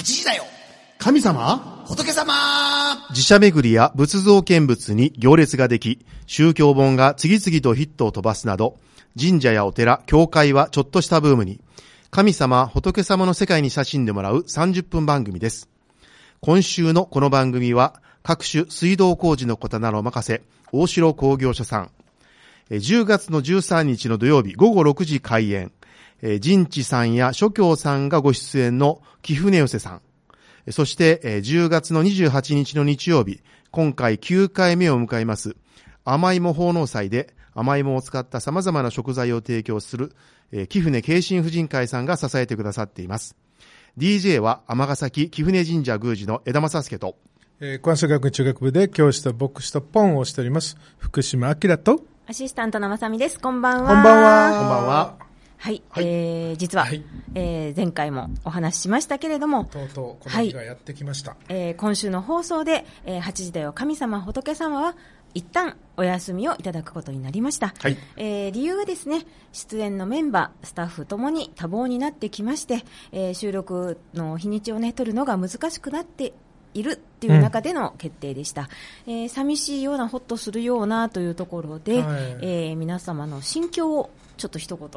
8時だよ神様？仏様自社巡りや仏像見物に行列ができ、宗教本が次々とヒットを飛ばすなど、神社やお寺、教会はちょっとしたブームに、神様、仏様の世界に親しんでもらう30分番組です。今週のこの番組は、各種水道工事のことなどを任せ、大城工業所さん。えー10月の13日の土曜日午後6時開演。えー陣地さんや諸教さんがご出演の貴船寄せさん。えーそして、えー10月の28日の日曜日、今回9回目を迎えます、甘芋奉納祭で甘芋を使った様々な食材を提供する、えー貴船慶心婦人会さんが支えてくださっています。DJ は尼崎貴船神社宮司の枝正介と、えー、関西学院中学部で教師と牧師とポンをしております。福島明と、アシスタントのまさみです。こんばんは。こんばんは。こんばんは。はい、えー、実は、はい。えー、前回もお話ししましたけれども、とうとうこの日がやってきました。えー今週の放送で、えー8時だよ神様仏様は一旦お休みをいただくことになりました、はい。えー理由はですね出演のメンバースタッフともに多忙になってきまして、えー収録の日にちをね取るのが難しくなっているっていう中での決定でした、えー寂しいようなほっとするようなというところで、はい。えー皆様の心境をちょっと一言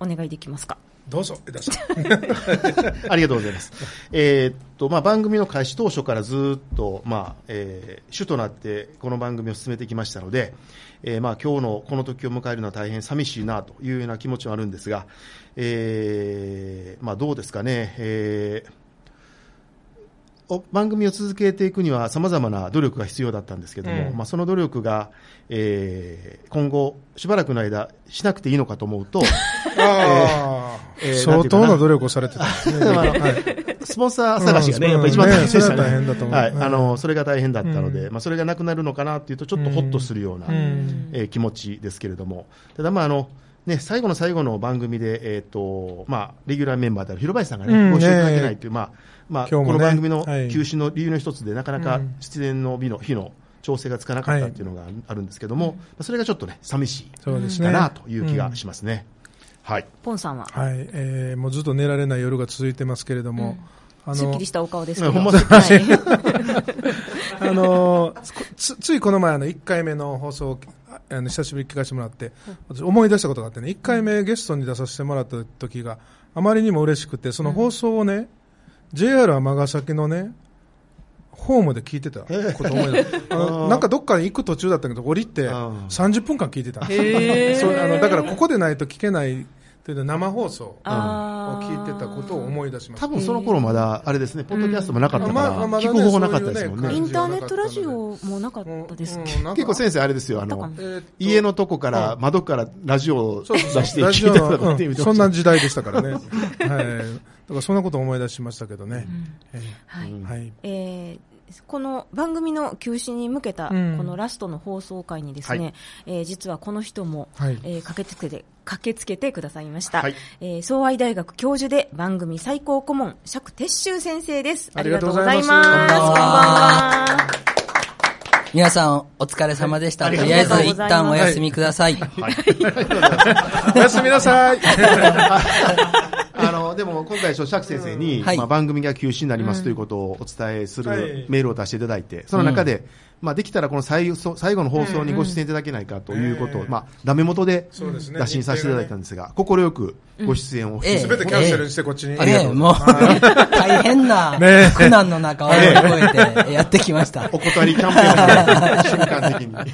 お願いできますか？どうぞ、枝さん。ありがとうございます。えーっと、まあ、番組の開始当初からずっと、まあ、えー主となってこの番組を進めてきましたので、えーまあ、今日のこの時を迎えるのは大変寂しいなというような気持ちはあるんですが、えーまあ、どうですかね、えーお番組を続けていくには様々な努力が必要だったんですけども、うんまあ、その努力が、えー今後しばらくの間しなくていいのかと思うと、えー 相当な努力をされてたんですね。はいスポンサー探しがね、うんやっぱり一番大変でしたね。ねそれは大変だと思う。はい。うん。あの、それが大変だったので、うん。まあ、それがなくなるのかなっていうと、ちょっとほっとするような、うん。えー気持ちですけれども、ただまあ、あの、ね、最後の最後の番組で、えっ、と、まあ、レギュラーメンバーである広林さんがね、うん。ご出演いただけないという、まあ、まあ、今日もねこの番組のはい。休止の理由の一つで、なかなかうん。出演の日の、日の調整がつかなかったっていうのがあるんですけども、まあそれがちょっとね、寂しいそうですね。かなという気がしますね。はい。ポンさんは、はい、えー、もうずっと寝られない夜が続いてますけれども、あすっきりしたお顔ですけど、ほ あのーつついこの前あの1回目の放送をああの久しぶりに聞かせてもらって、私思い出したことがあってね1回目ゲストに出させてもらった時があまりにも嬉しくてその放送をね、JR 尼崎のねホームで聞いてたこと思い なんかどっかに行く途中だったけど降りてうん30分間聞いてた。そうあのだからここでないと聞けないという生放送を聞いてたことを思い出しました多分その頃まだ、あれですね、ポッドキャストもなかったから、まあまあ聞く方法なかったですもんね。インターネットラジオもなかったですっけ、うんなんか結構先生あれですよ、あの家のとこから、窓からラジオを出して聞いてたのっていううん。そんな時代でしたからね。はい。だからそんなことを思い出しましたけどね。えはい。ーはい。えーこの番組の休止に向けたこうん。のラストの放送回にですね、はい。えー実はこの人も、はい。えー駆けつけて駆けつけてくださいました、はい。えー総愛大学教授で番組最高顧問釈鉄舟先生です。ありがとうございます。ありがとうございます。こんばんは。皆さんお疲れ様でした。はいとりあえず一ありがとうございます。旦お休みください。おやすみなさい。あの、でも今回、釈先生に、はい。まあ、番組が休止になりますということをお伝えすはい。るメールを出していただいて、その中で、まあ、できたらこの最後最後の放送にご出演いただけないかということを、うんまあ、ダメ元でそうですね。打診させていただいたんですが、快くご出演をええ。すべてキャンセルしてこっちに。ありがとうねもう、大変なね苦難の中を乗り越えてやってきました。お断りキャンペーンを 瞬間的に。はい。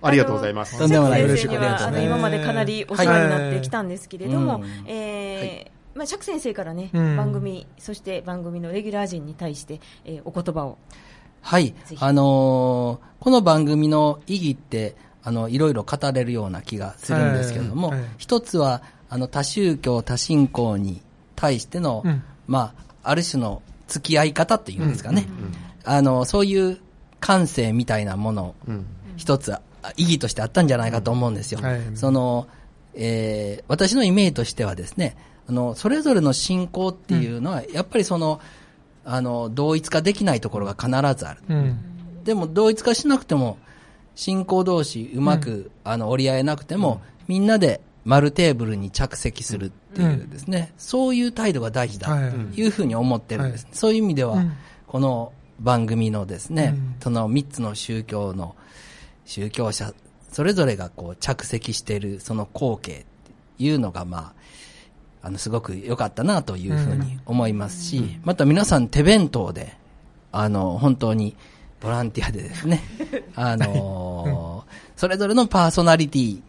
ありがとうございます。とんでもない釈嬉しい先生にはあのことですね今までかなりお世話になってきたんですけれども、はいうん。えーまあ、釈先生からね、うん。番組そして番組のレギュラー陣に対して、えーお言葉をはい。あのーこの番組の意義って、あの、いろいろ語れるような気がするんですけれども、はい。はい一つは、あの、多宗教、多信仰に対しての、うん。まあ、ある種の付き合い方っていうんですかね。あの、そういう感性みたいなもの、うん。一つあ意義としてあったんじゃないかと思うんですよ。はい。その、えー私のイメージとしてはですね、あの、それぞれの信仰っていうのは、やっぱりその、あの、同一化できないところが必ずある。うん。でも同一化しなくても、信仰同士うまく、あの折り合えなくても、みんなで丸テーブルに着席するっていうですね、そういう態度が大事だはいというふうに思ってるんです。はそういう意味では、うん。この番組のですね、うん。その3つの宗教の宗教者、それぞれがこう着席しているその光景っていうのが、まあ、あの、すごく良かったなというふうに思いますし、また皆さん手弁当で、あの、本当にボランティアでですね、あのーそれぞれのパーソナリティ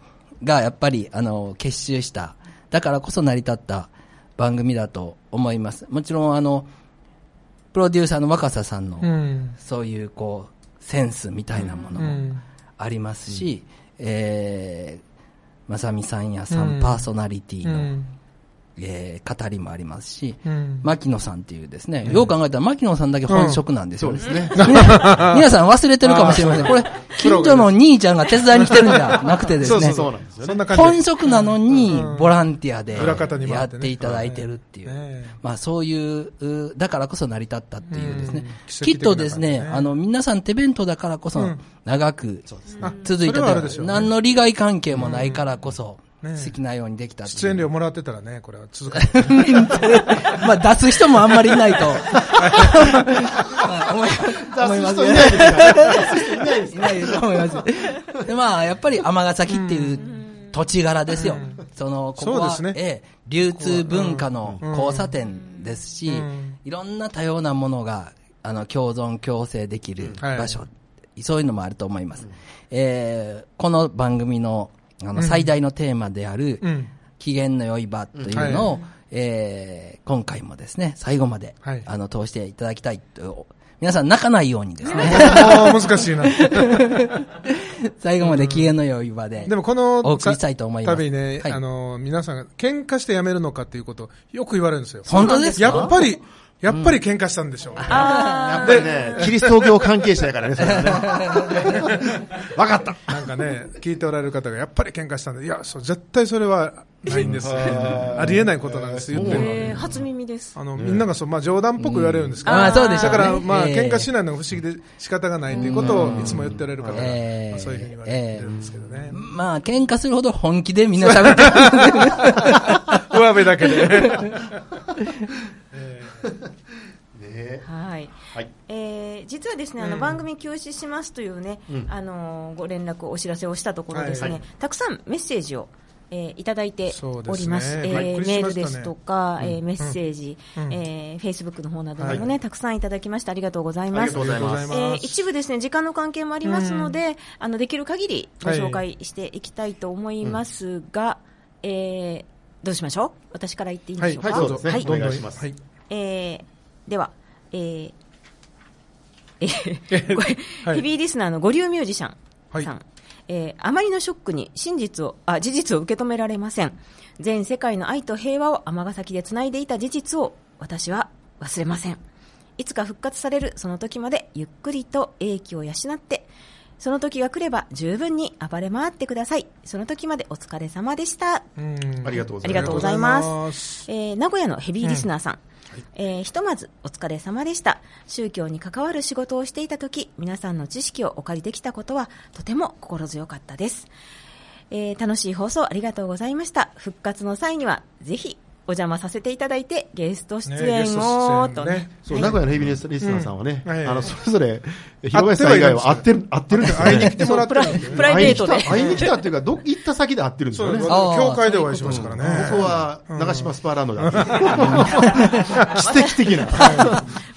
がやっぱり、あの、結集した、だからこそ成り立った番組だと思います。もちろん、あの、プロデューサーの若狭さんの、うん。そういう、こう、センスみたいなものもうん。ありますし、えー、まさみさんやさうんんパーソナリティの、うん。えー語りもありますし、うん。牧野さんっていうですね、よう考えたら牧野さんだけ本職なんですよ、そうですね。皆 皆さん忘れてるかもしれません。これ、近所の兄ちゃんが手伝いに来てるんじゃなくてですね、そうそうなんですよ本職なのにうん。ボランティアでやっっていただいてるっていう。ね。えまあそういう、うだからこそ成り立ったっていうですね。うん。きっとですねあの、皆さん手弁当だからこそうん。長くあ続いててそれはあるでしょ、うね。何の利害関係もないからこそ、ね好きなようにできた出演料もらってたらね、これは続かない。まあ出す人もあんまりいないと。ますね。いないです。いないです いないと思います。で、まあ、やっぱり尼崎っていう土地柄ですよ。その、ここは、ねええ流通文化の交差点ですし、うんいろんな多様なものが、あの、共存共生できる場所、はそういうのもあると思います。えーこの番組の、あの、最大のテーマである、うん。機嫌の良い場というのを、えー今回もですね、最後まで、はいあの、通していただきたいと、皆さん泣かないようにですね、もう難しいな。最後まで機嫌の良い場で。でもこのお送りしたいと思います旅ね、はいあの、皆さんが喧嘩して辞めるのかっていうこと、よく言われるんですよ。本当ですか？やっぱり、やっぱり喧嘩したんでしょう。やっぱりね、キリスト教関係者やからね、それはね。わかった。なんかね、聞いておられる方がやっぱり喧嘩したんで、いや、そう、絶対それはないんです。ありえないことなんです、言ってる初耳です。あの、みんながそう、まあ冗談っぽく言われるんですけど、ああ、そうでしょうね。だから、まあ、え喧嘩しないのが不思議で仕方がないということをいつも言っておられる方が、ええまあそういうふうに言われてるんですけどね。まあ、喧嘩するほど本気でみんな喋ってる。上辺だけで。ねはい。はい。えー実はですね、あの番組休止しますというね、あのご連絡、お知らせをしたところですね、はい。たくさんメッセージを、えーいただいております。えーびっくりメールですとか、えーメッセージ、うん。えー、フェイスブックの方などでもね、たくさんいただきましてありがとうございます。えー一部ですね、時間の関係もありますので、あの、できる限りご紹介していきたいと思いますが、えーどうしましょう？私から言っていいんでしょうか、はい。そうですねはい。お願いしますはい。えーでは、えーえー これはい。ヘビーリスナーの五流ミュージシャンさん、はい。えーあまりのショックに真実をあ事実を受け止められません。全世界の愛と平和を尼崎でつないでいた事実を私は忘れません。いつか復活されるその時までゆっくりと英気を養ってその時が来れば十分に暴れ回ってください。その時までお疲れ様でした。うんありがとうございます。ありがとうございます。えー名古屋のヘビーリスナーさん、えーひとまずお疲れ様でした。宗教に関わる仕事をしていた時皆さんの知識をお借りできたことはとても心強かったです、えー楽しい放送ありがとうございました。復活の際にはぜひお邪魔させていただいてゲスト出演を、とね。そう、はい名古屋のヘビーリスナーさんはね、うん。はいあの、それぞれ、広林さん以外は会ってる、会ってるんですよね。会いに来てもらってるんですよね。プライベートで。会いに来たっていうか、ど、行った先で会ってるんですよね。教会でお会いしましたからね。ここは、長島スパーランドだ。奇跡的な。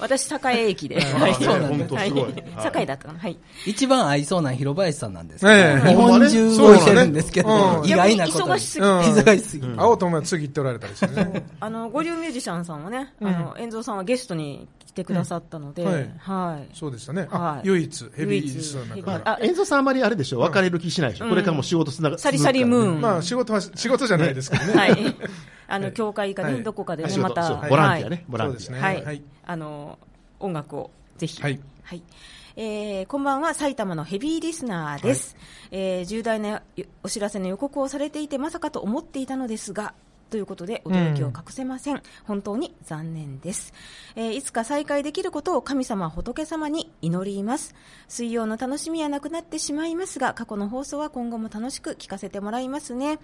私栄駅で、はい。そうなんだ。本当すごい。はい栄だったかなはい。一番合いそうな広林さんなんですけど、ええ。日本中動いてるんですけど、意外なことに。忙しすぎて。うん忙しすぎて。青友は次行っておられたりしてね。あの、五流ミュージシャンさんはね、あの、遠蔵さんはゲストに来てくださったので、うんはいはい。そうでしたね。はいあ唯一、ヘビーリスナーまから。あ、演奏さんあまりあれでしょ、別れる気しないでしょ？これからも仕事つながサリサリムーン。まあ、仕事は、仕事じゃないですけどね。はい。あの、教会かね、はいどこかでね、また、そうボランティアね、ボランティア。そうですね。はい。はい。あの、音楽をぜひ。はい。はい。えーこんばんは、埼玉のヘビーリスナーです。えー重大なお知らせの予告をされていて、まさかと思っていたのですが、ということで、驚きを隠せません。本当に残念です。えーいつか再会できることを神様、仏様に祈ります。水曜の楽しみはなくなってしまいますが、過去の放送は今後も楽しく聞かせてもらいますね。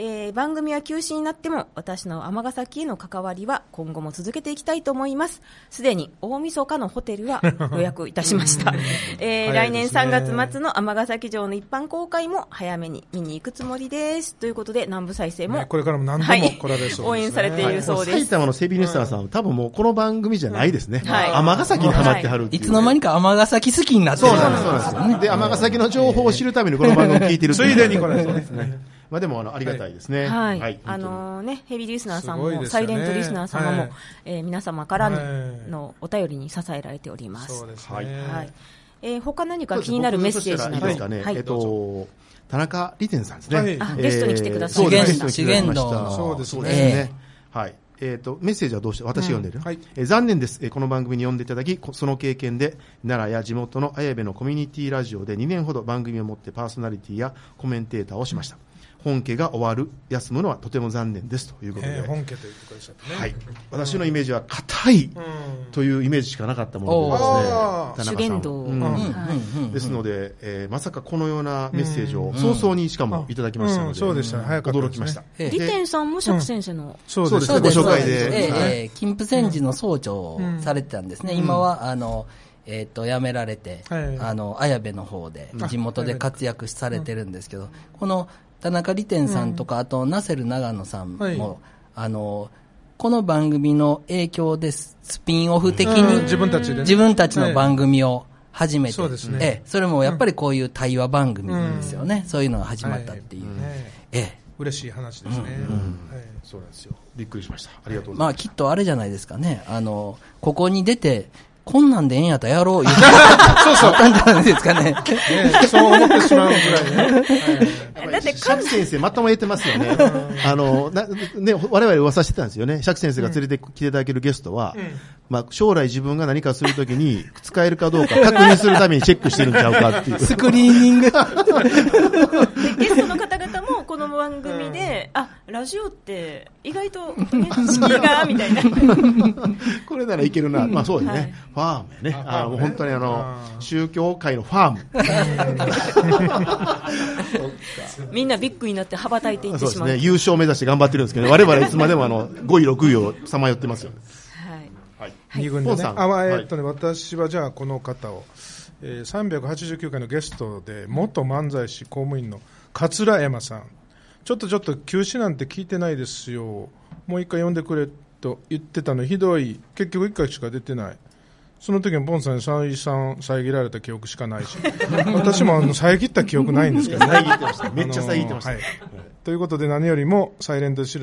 えー番組は休止になっても私の尼崎への関わりは今後も続けていきたいと思います。すでに大晦日のホテルは予約いたしました、えー来年早いですね。3月末の尼崎城の一般公開も早めに見に行くつもりです。ということで南部再生も、ねこれからも何度もはい。来られそうですね。応援されているそうです、埼玉のセビネスターさんは多分もうこの番組じゃないですね。はい。尼崎にハマってはるっていう。い。つの間にか尼崎好きになってるそうなんです、そうなんです。で、尼崎の情報を知るためにこの番組を聞いてるつう。いでに来られそうですね。まあでも、あの、ありがたいですね。はい、あのね、ヘビーリスナーさんも、ね。サイレントリスナー様も、はい。えー皆様からはい。のお便りに支えられております。そうですね。はい。はい。えー他何か気になるメッセージなど、いいですかね？はい。えっと、田中利天さんですね。はい。あゲストに来てくださいそうです資源ゲストに来てくださいました。資源道の。そうですね。そうですね。はい。えっ、と、メッセージはどうして、私読んでる、うん。はい。えー残念です、えーこの番組に読んでいただき、こその経験で、奈良や地元の綾部のコミュニティラジオで2年ほど番組を持ってパーソナリティやコメンテーターをしました。本家が終わる、休むのはとても残念ですということで。えー本家と言ってくださってね。はい。私のイメージは、硬いうん。というイメージしかなかったものでですね。田中さん主言道うん。うん。はいですので、えーまさかこのようなメッセージを早々にしかもいただきましたのうん。で、そうでしたね。早か驚きました。。ええ。リテンさんも釈先生の、そうですそうです。ご紹介で。ええはい。ええ。金峰山寺の総長をされてたんですね。今は、あの、えっ、と、辞められて、はい。あの、綾部の方で、あ地元で活躍されてるんですけど、この田中利天さんとか、あと、ナセル長野さんも、はいあの、この番組の影響でススピンオフ的うんに自分たちでね自分たちの番組を始めて、そうですねええそれもやっぱりこういう対話番組ですよね。そういうのが始まったっていう。ねええ嬉しい話ですね。はいそうなんですよ。びっくりしました。ありがとうございまあ。きっとあれじゃないですかね。あの、ここに出て、こんなんでええんやったらやろう言ってそうそう。たんじゃないですかね。ねそう思ってしまうぐらいね。だって釈先生、まとも言ってますよね。あの、な、ね、我々噂してたんですよね。釈先生が連れてきていただけるゲストは、まあ、将来自分が何かするときに使えるかどうか確認するためにチェックしてるんちゃうかっていう。スクリーニング。でゲストの方々もこの番組で、あ、ラジオって意外と、ね、敷居が、みたいな。これならいけるな。まあそうですね。ファームやね。あの、本当にあの、宗教界のファーム。みんなビッグになって羽ばたいていってしまう。そうですね。優勝目指して頑張ってるんですけど、我々いつまでもあの、5位、6位をさまよってますよね。はい。はい。二軍でね。あ、まあえーっとね、私はじゃあこの方を、えー、389回のゲストで、元漫才師公務員の桂山さん。ちょっとちょっと休止なんて聞いてないですよ。もう一回呼んでくれと言ってたのひどい。結局一回しか出てない。その時にボンさんに再三遮られた記憶しかないし、私もあの遮った記憶ないんですけどね。遮ってましためっちゃ遮ってましたはいということで何よりもサイレントリス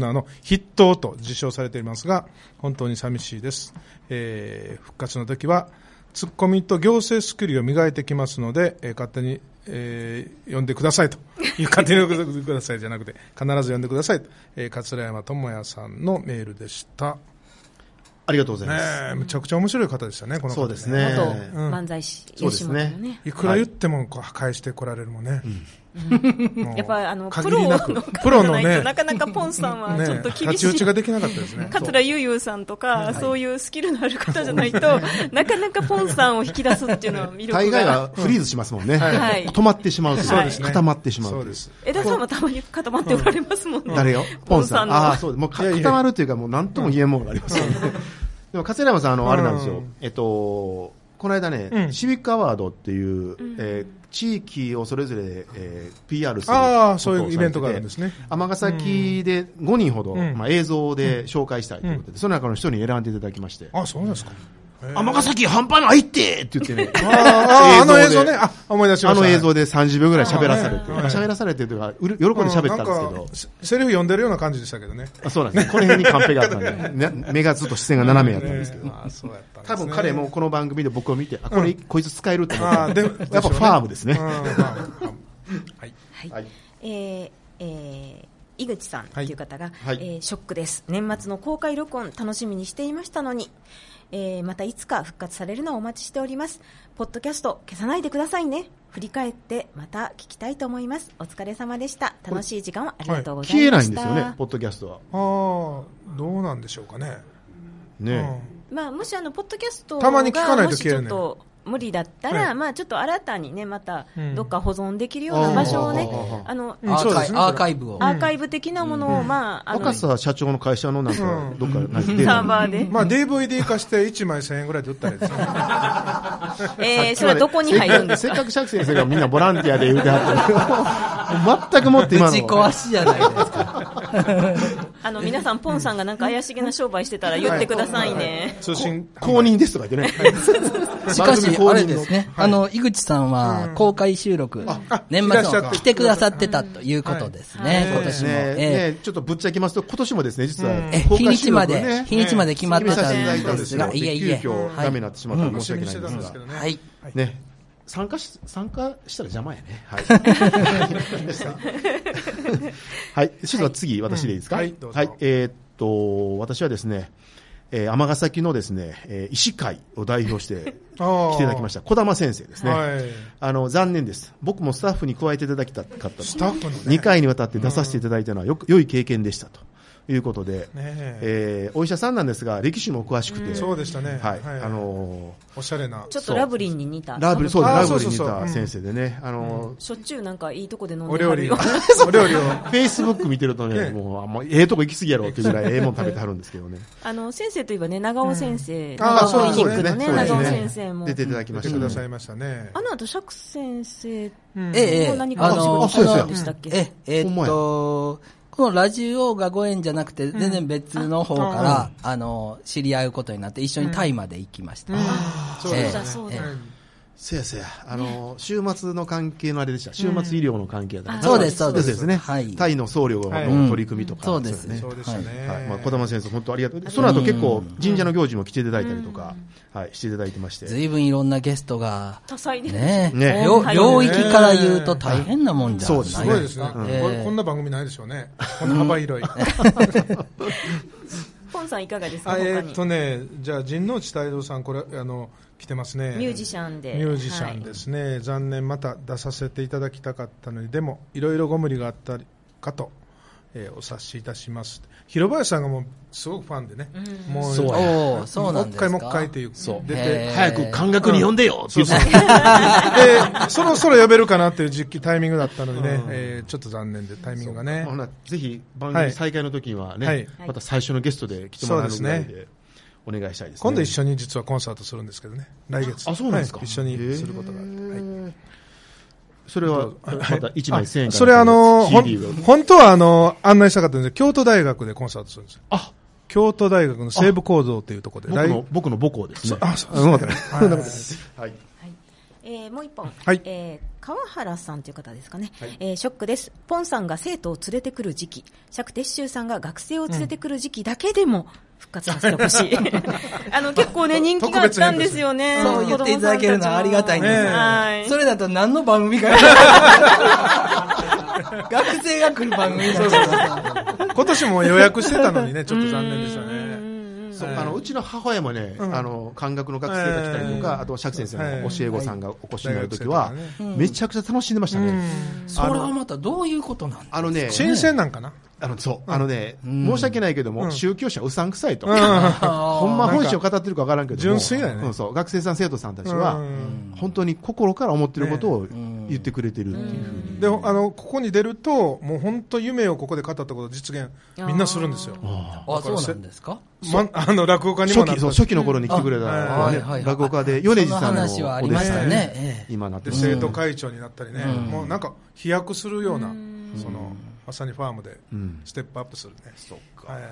ナーの筆頭と自称されていますが、本当に寂しいです。えー復活の時は、ツッコミと行政スキルを磨いてきますので、えー勝手に、えー呼んでくださいという、勝手に呼んでくださいじゃなくて、必ず呼んでくださいと、えー桂山智也さんのメールでした。ありがとうございねます。えむちゃくちゃ面白い方でしたね、この方そうですね元うん漫才師、そうですね。いくら言ってもこう破壊してこられるもんね。もう やっぱりあの、プ限ロの プロのねじゃないと、なかなかポンさんはちょっとね、厳しい。太刀打ちができなかったですね。桂ゆうゆうさんとか、そういうスキルのある方じゃないと、なかなかポンさんを引き出すっていうのは魅力大概が。はフリーズしますもんね。はい止まってしまうそうですね固まってしまうというそうです。枝さんもたまに固まっておられますもんね。誰よ？ポンさん。のああ、そうです。もうかいやいや固まるというか、もう何とも言えんものがありますよね。でも、桂山さん、あの、あれなんですようん。えっと、この間ね、うん。シビックアワードっていう、えー地域をそれぞれ、えー PR するあそういうイベントがあるんですね。尼崎で5人ほど、うん。まあ、映像で紹介したいということで、その中の一人に選んでいただきまして、あ、そうですか。尼崎半端ないってって言ってね、ああ、あの映で像ね。あ、思い出しました。あの映像で30秒ぐらい喋らされて、喋らされてというか、うる喜んで喋ったんですけどセセリフ読んでるような感じでしたけどね。あそうなんです。この辺にカンペがあったんで、ね 目がずっと視線が斜めやったんですけど。多分彼もこの番組で僕を見て、あ、これ、こいつ使えると思って。あーで やっぱファームですね。はい。えーえー井口さんという方が、はいえーショックです年末の公開録音楽しみにしていましたのに、えーまたいつか復活されるのをお待ちしております。ポッドキャスト消さないでくださいね。振り返ってまた聞きたいと思います。お疲れ様でした。楽しい時間をありがとうござ消えいました、ないんですよね、ポッドキャストは。ああ、どうなんでしょうかね。ねまあ、もしあのポッドキャストがたまに聞かないと消えるねちょっと無理だったら、はい。まあちょっと新たにね、またうん。どっか保存できるような場所をねあー、あの、うん。アーカイそうですね。アーカイブを。アーカイブ的なものを、まあ、あの、若狭社長の会社のなんかうん、どっか、なんかサーバーで。まあ DVD 化して1枚1000円ぐらいで売ったらいいですね。えー、それはどこに入るんですか？せっかく釈先生がみんなボランティアで言うてはった 全くもって今の。打ち壊しじゃないですか。あの、皆さん、ポンさんがなんか怪しげな商売してたら言ってくださいね。通信。公認ですとか言ってね。しかし、あれですね、あの、井口さんは公開収録、年末の来てくださってたということですね、今年も。ね。えねちょっとぶっちゃけますと、今年もですね、実は。ええ日にちまで、日にちまで決まってたんんですが、いえいえ。急遽ダメになってしまったら申し訳ないんですが。はい。ね。参加し、参加したら邪魔やね。はい。はい。それでは次、私でいいですか、うんはいはい。えーっと、私はですね、えー、尼崎のですね、えー医師会を代表して 来ていただきました、小玉先生ですね。はい。あの、残念です。僕もスタッフに加えていただきたかったと。スタッフのね2回にわたって出させていただいたのはよく、良い経験でしたということで、ねええーお医者さんなんですが、歴史も詳しくて、そうでしたね。はい。あのおしゃれな。ちょっとラブリンに似た。ーラブリ、そうラブリに似た先生でね、あのーしょっちゅうなんかいいとこで飲んお料理。お料理を。フェイスブック見てるとね、ねもう、あんまええとこ行き過ぎやろっていうぐらいええもん食べてはるんですけどね。あの、先生といえばね、長尾先生、あークリニックのね、そうですね長尾先生も出。ていただきましたね。出てくださいましたね。あの後、釈先生うんええ、ええ、何かお仕事あそうでしたっけ？ええ、っと、このラジオがご縁じゃなくて、全然別の方から、あの、知り合うことになって、一緒にタイまで行きました。そうですねそうだそうだせやせや、あのー、週末の関係のあれでした。週末医療の関係だった。そうですそうですですね。はいタイの僧侶はいの取り組みとか。そうですね。そうでしたね。はい。まあ、小玉先生、本当ありがとう。その後結構、神社の行事も来ていただいたりとか、はい、していただいてまして。ずいぶんいろんんなゲストが、多彩で。ねね領域から言うと大変なもんじゃないそうですすごいですね。こんな番組ないでしょうね。こんな幅広い。ポンさんいかがですかあ他にえーっ。とね、じゃあ、神農地大道さん、これ、あの、来てますね。ミュージシャンで。ミュージシャンですね、残念、また出させていただきたかったのに、でも、いろいろご無理があったりかと、えーお察しいたします。広林さんがもう、すごくファンでね、もう、そうそうなんですか？もう一回もう一回っていう、そう。出て、早く感覚に呼んでよ。って言ってで、そろそろ呼べるかなっていう時期、タイミングだったのにね、えーちょっと残念で、タイミングがね。ぜひ番はい。組再開の時にはね、はい。また最初のゲストで来てもらえるぐらいそうでお願いしたいですね。今度一緒に実はコンサートするんですけどね、来月。あ、そうなんですか。はい。一緒にすることがあって。はい。それは、また1枚1000円からそれあの、本当はあの、案内したかったんですけど、京都大学でコンサートするんですよ。あ、京都大学の西部構造というところで。来僕の、僕の母校ですね。あ、そううん、わかったはい。はい。えーもう一本、はい。えー川原さんという方ですかね、えーショックです、ポンさんが生徒を連れてくる時期、釈徹宗さんが学生を連れてくる時期だけでも復活させてほしい、あの結構ね、人気があったんですよね、そう言っていただけるのはありがたいんですねそれだと何の番組か 学生が来る番組になっちゃいます。今年も予約してたのにね、ちょっと残念でしたね。そう。あのうちの母親もね、あの漢学の学生が来たりとか、はいあと釈先生はいの教え子さんがお越しになるときはめちゃくちゃ楽しんでましたね。それはまたどういうことなんですか？あのね、新鮮なんかな？あの、そう、あのね、申し訳ないけども、宗教者うさんくさいと。うん。ほんま本心を語ってるかわからんけども。純粋だよねうんそう、学生さん生徒さんたちはうん、本当に心から思ってることを言ってくれてるっていうふうに。で、あの、ここに出ると、もう本当夢をここで語ったことを実現、みんなするんですよ。あ、そうなんですか？ま、あの、落語家にも初期、初期の頃に来てくれた子はねあはい。はい。落語家で、米次さんのお弟子さんええ。で、今なってる生徒会長になったりね、もうなんか飛躍するような、その、まさにファームでんステップアップするね。そっかはい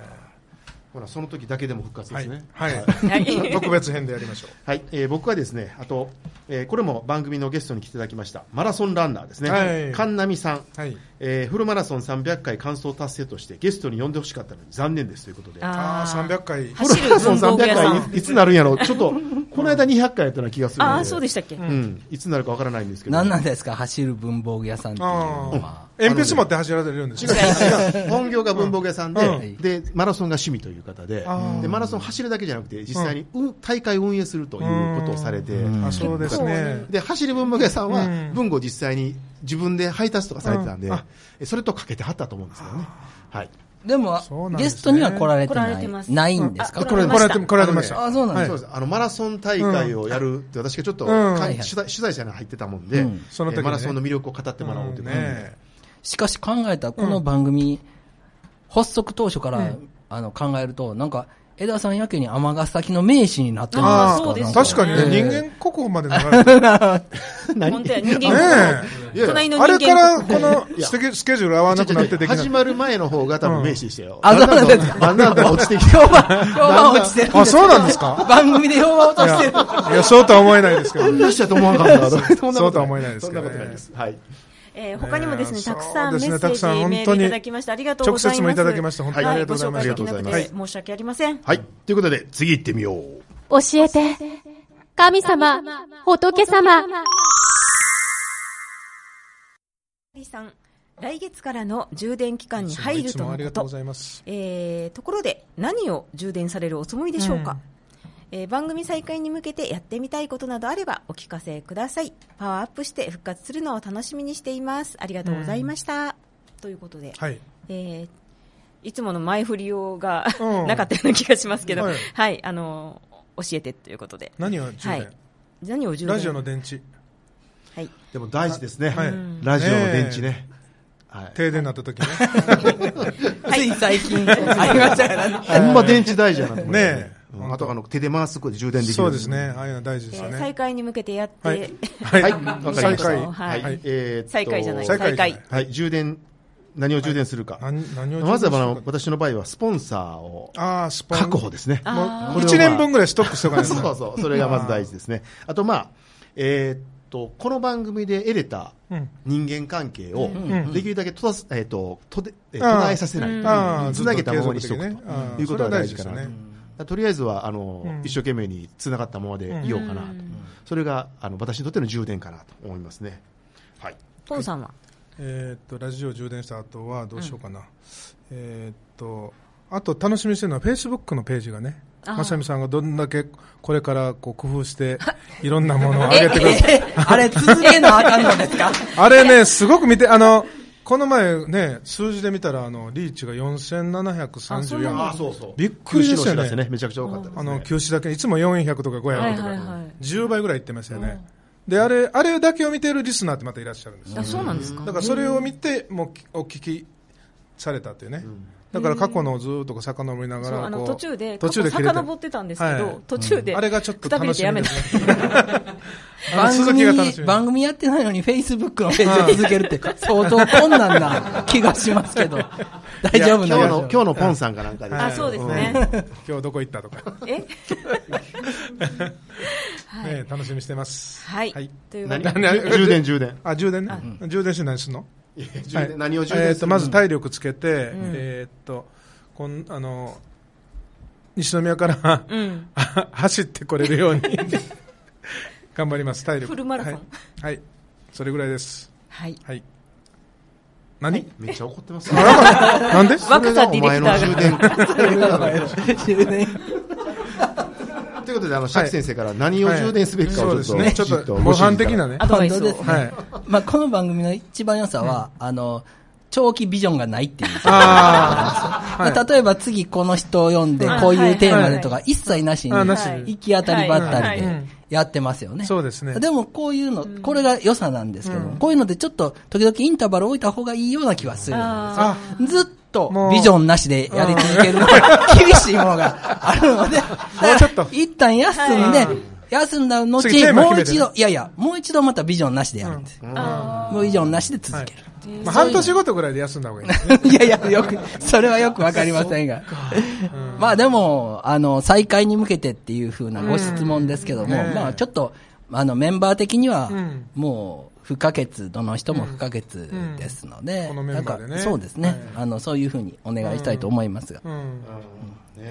ほら、その時だけでも復活はいですね。。はい。はい 特別編でやりましょう。はい、えー僕はですね、あと、えーこれも番組のゲストに来ていただきました、マラソンランナーですね、はい神波さん、はい。えーフルマラソン300回完走達成としてゲストに呼んでほしかったのに残念ですということで、ああ、300回。フルマラソン300走る文房具屋さん。回いいつになるんやろう、ちょっと、この間200回やったような気がするので、ああ、そうでしたっけ、うん、いつになるかわからないんですけど、何なんですか？走る文房具屋さんっていうのは。鉛筆持って走られるんですよ。違う 本業が文房具屋さんで、うんで、マラソンが趣味という方でで、マラソン走るだけじゃなくて、実際に、うん。大会運営するということをされて、あ、そうですね。で、走り文房具屋さんはうん、文具を実際に自分で配達とかされてたんでうん。それとかけてはったと思うんですけどね。はい。でもゲストには来られて来らない。ないんですか、あこれ、来られて、これやってました。あ、そうなんです。あの、マラソン大会をやるって、私がちょっと、取材取材者に入ってたもんで、うん。その時マラソンの魅力を語ってもらおうということで、ね。しかし考えたらこの番組、発足当初から、あの考えると、なんか、枝さんやけに尼崎の名士になってるんですか？あーそうです確かにね、ええ人間国宝まで流れてる。本当や、人間ねいやいや隣のあれ人から、間このスケスケジュール合わなくなってできない。始まる前の方が多分名したよ。あそうなんですだんだんだんだん落ちてきて。評判、評判落ちてるんあ、そうなんですか？番組で評判落といや、してる。いやそうとは思えないですけどこんな人やと思わんかったな。そうとは思えないですそんけどねなことないです。はい。えー他にもですね、えーたくさんメッセージ、メール本当にいただきましてありがとうございます。直接もいただきまして本当にあはいりがとうございますご紹介できなくありがとうございて申し訳ありません。はい。ということで、次行ってみよう。教えて。神様、仏様。リさん、来月からの充電期間に入るとのこともありがとうご。ざいます。えーところで何を充電されるおつもりでしょうか、うんえー番組再開に向けてやってみたいことなどあればお聞かせください。パワーアップして復活するのを楽しみにしています。ありがとうございました、ということで、はい。えーいつもの前振り用が、うん。なかったような気がしますけど、ははい。い、あのー教えてということで、何を充電、はい、何を充電ラジオの電池。はい、でも大事ですね。はい。ラジオの電池ね。はい。停電になった時ね。つい最近、ありましたからね。ほんま電池大事やなと思って。ねえ。うんあとあの手で回すことで充電できる。そうですね。ああいうの大事ですよえーね。再開に向けてやって、はい。はい。わかりました。再開ははいい。えー再開じゃない再開再開はい。充電、何を充電するか。何、何を充電まずは私の場合はスポンサーを。確保ですね。もあう1年分ぐらいストックしておかないとそうそう、それがまず大事ですね。あとまあ、えーっと、この番組で得れたうん。人間関係をんできるだけとえーっと、とで、えさせない。つなげたままにしとくということが大事かなそれは大事ですよね。とりあえずは、あの、うん一生懸命に繋がったままでいようかなと。それが、あの、私にとっての充電かなと思いますね。はい。ポンさんは、えーっと、ラジオ充電した後はどうしようかな。えーっと、あと楽しみにしてるのは、フェイスブックのページがね、まさみさんがどんだけこれからこう工夫して、いろんなものを上げてくる。え、あれ続けなあかんのですか？あれね、すごく見て、あの、この前ね、数字で見たら、あの、リーチが4734。あ、そうそう。びっくりですよねね。めちゃくちゃ多かったです、ね。あの、休止だけ、いつも400とか500とか、はいはいはい10倍ぐらいいってましたよね。で、あれ、あれだけを見てるリスナーってまたいらっしゃるんですよあそうなんですか？だからそれを見て、もうきお聞きされたっていうね。だから過去のをずっと遡りながら、あのこう途中で途中で遡ってたんですけど、はい途中で、あれがちょっと楽しみでてやめたすね。あの番続組きが楽しみ。番組やってないのに Facebook のページを続けるって相当困難な気がしますけど、大丈夫今日の、なんでしょう今日のポンさんかなんかで、はいあそうですね。今日どこ行ったとか。え？ね楽しみにしてます。はい。充電、充電。あ、充電ね。充電して何するの何を充電する？えーと、まず体力つけて、えーっと、こん、あの、西宮から、うん。走ってこれるように頑張ります、体力。フルマラソンはい。はい。それぐらいです。はい。はい。何、めっちゃ怒ってます なんで？若さディレクタそれがお前の充電。充電 ということで、あの、釈先生から何を充電すべきかをちょっと、そうですね。ちょっと模範的な。ねア。ドバイスを本当です。ねはい。まあ、この番組の一番良さは、あの、長期ビジョンがないっていう。ああ、はい。例えば次この人を読んではいこういうテーマでとか一切なしに行き当たりばったりではいはいやってますよね。そうですね。でもこういうの、これが良さなんですけども、こういうのでちょっと時々インターバル置いた方がいいような気はするんですよ。あずっとビジョンなしでやり続けるのは厳しいものがあるので、もうちょっと。一旦休んで、休んだ後もう一度、いやいや、もう一度またビジョンなしでやるんですうビジョンなしで続ける。まあ、半年ごとぐらいで休んだ方がいいね。いやいや、よく、それはよくわかりませんが。まあでも、あの、再開に向けてっていうふうなご質問ですけども、ねえまあちょっと、あの、メンバー的にはうん、もう、不可欠、どの人も不可欠ですので、そうですね、はい。あの、そういうふうにお願いしたいと思いますが。うん。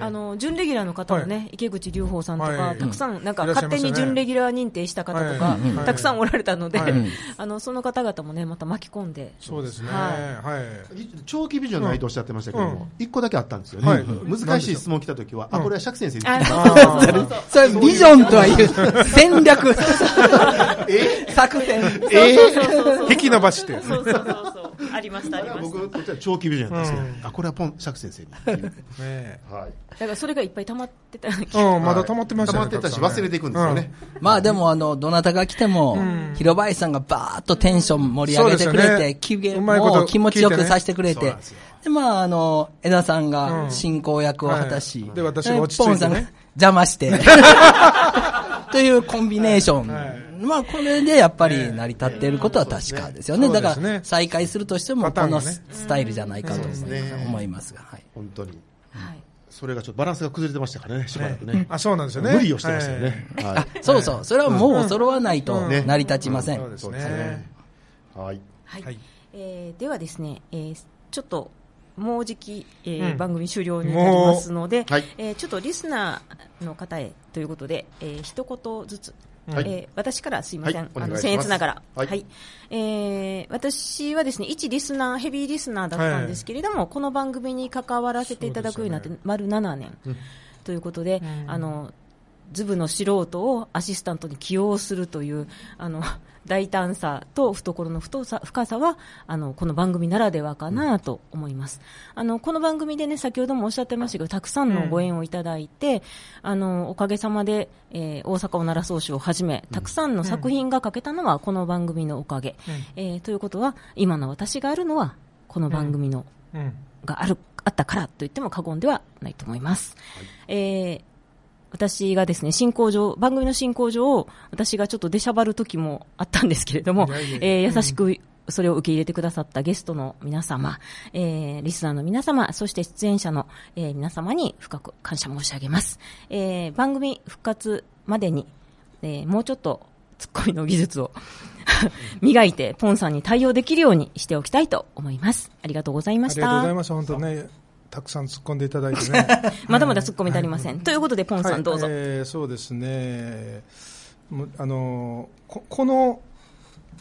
あの、準レギュラーの方もね、池口隆法さんとか、はい。たくさん、なんかいらっしゃい勝手に準レギュラー認定した方とかはい。はい、たくさんおられたのではい、あの、その方々もね、また巻き込んで、そうですね。ははい。長期ビジョンないとおっしゃってましたけども、一個だけあったんですよはい。ね。難しい質問来た時は、あ、これは釈先生に聞あきます。そうそうそうそうそれ、ビジョンとはいう、戦略、作戦。え引き伸ばして。そうそうそうそう。ありました、ありました。僕、こっちは長期ビジョンやったんですけど、うん。あ、これはポン、釈先生に。はい。だからそれがいっぱい溜まってた。ようん、まだ溜まってました。ね。溜まってたし、忘れていくんですよね。まあでもあの、どなたが来ても、広林さんがバーッとテンション盛り上げてくれて、そうですよね。気持ちよくさせてくれて。でまああの、枝さんうがん進行役を果たし、はいで私が落ち着いてね。ポンさんが邪魔して、というコンビネーション。はいまあこれでやっぱり成り立っていることは確かですよね。だから再開するとしてもこのスタイルじゃないかと思いますが。はい本当に。はい。それがちょっとバランスが崩れてましたからね、しばらくね。あ、そうなんですよね。無理をしてましたよね。はあ、そうそう。それはもう揃わないとうん成り立ちません。そうですそうですねね。はい。はい。はいえーではですね、えーちょっと、もうじき、えーうん。番組終了になりますので、はい。えーちょっとリスナーの方へということで、えー一言ずつ、はい。えー私からすいません、はい。おあの願いします。僭越ながら、はい。えー私はですね一リスナー、ヘビーリスナーだったんですけれども、この番組に関わらせていただくようになって、そう丸7年、ということで、うん。あのズブの素人をアシスタントに起用するというあの大胆さと懐の太さ深さはあのこの番組ならではかなと思います、あのこの番組でね先ほどもおっしゃってましたけどたくさんのご縁をいただいて、あのおかげさまで、えー大阪おなら奏集をはじめたくさんの作品が書けたのはこの番組のおかげ、えーということは今の私があるのはこの番組のうん。があるあったからと言っても過言ではないと思います。えー私がですね、進行上、番組の進行上、私がちょっと出しゃばる時もあったんですけれどもえー優しくそれを受け入れてくださったゲストの皆様、えーリスナーの皆様、そして出演者の、えー皆様に深く感謝申し上げます。えー番組復活までに、えーもうちょっとツッコミの技術を 磨いて、ポンさんに対応できるようにしておきたいと思います。ありがとうございましありがとうございた。ます。本当ね、たくさん突っ込んでいただいてね。まだまだツッコミ足りません。ということで、ポンさんどうぞ。はいえーそうですね。あのーここの、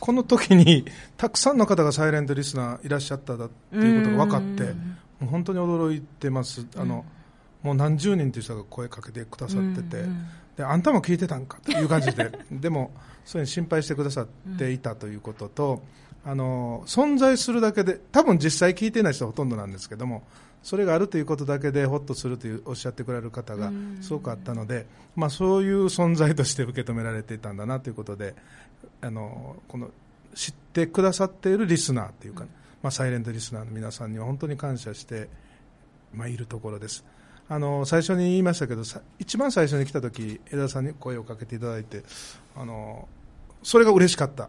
この時に、たくさんの方がサイレントリスナーいらっしゃっただっていうことが分かって、もう本当に驚いてます。あの、もう何十人という人が声かけてくださってて、で、あんたも聞いてたんかという感じで、でも、そういう心配してくださっていたということと、あの、存在するだけで、多分実際聞いてない人はほとんどなんですけども、それがあるということだけでほっとするというおっしゃってくれる方がすごくあったので、まあそういう存在として受け止められていたんだなということで、あの、この、知ってくださっているリスナーというか、まあサイレントリスナーの皆さんには本当に感謝して、まあいるところです。あの最初に言いましたけどさ一番最初に来た時枝田さんに声をかけていただいてあのそれが嬉しかった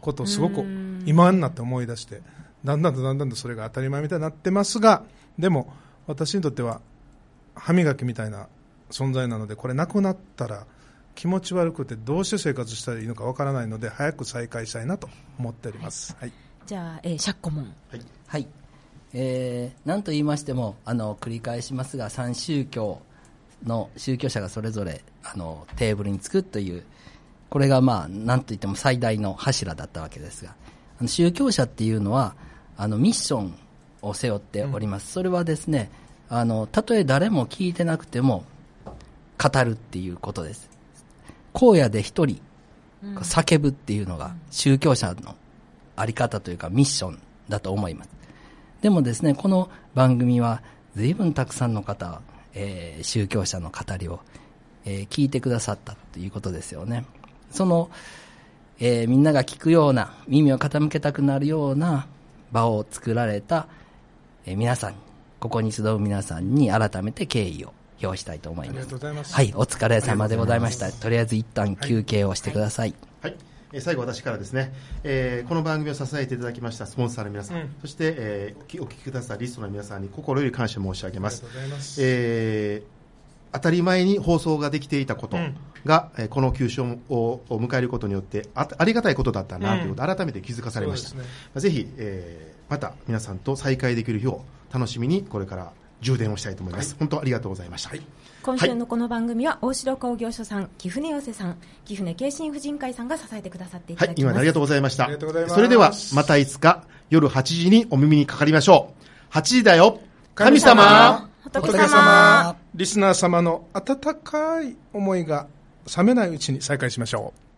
ことをすごく今になって思い出してだんだんとだんだんとそれが当たり前みたいになってますがでも私にとっては歯磨きみたいな存在なのでこれなくなったら気持ち悪くてどうして生活したらいいのかわからないので早く再開したいなと思っております。はいじゃあ、えー、シャッコモン。はい。えー、なんと言いましても、あの、繰り返しますが、三宗教の宗教者がそれぞれ、あの、テーブルにつくという、これがまあ、なんと言っても最大の柱だったわけですが、あの宗教者っていうのは、あの、ミッションを背負っております。それはですね、あの、たとえ誰も聞いてなくても、語るっていうことです。荒野で一人、叫ぶっていうのが宗教者のあり方というかミッションだと思います。でもですね、この番組は随分たくさんの方、えー宗教者の語りを、えー聞いてくださったということですよね。その、えーみんなが聞くような、耳を傾けたくなるような場を作られた、えー皆さん、ここに集う皆さんに改めて敬意を表したいと思いあります。がとうございます。はい、お疲れ様でございました。とりあえず一旦休憩をしてください。はい。えー最後私からですね、えーこの番組を支えていただきましたスポンサーの皆さん、うんそして、えーお聞きくださったリストの皆さんに心より感謝申し上げますありがとう。ございます。えー当たり前に放送ができていたことうんが、えーこの休止をを迎えることによってあありがたいことだったなということを改めて気づかされました。そうですねまあぜひ、えーまた皆さんと再会できる日を楽しみにこれから充電をしたいと思います。本当ありがとうございました。今週のこの番組は、大城工業所さん、貴船寄せさん、貴船京神婦人会さんが支えてくださっていたはい、だきます。今までありがとうございました。ありがとうございますそれでは、またいつか夜8時にお耳にかかりましょう。8時だよ神様仏仏様リスナー様の温かい思いが冷めないうちに再開しましょう。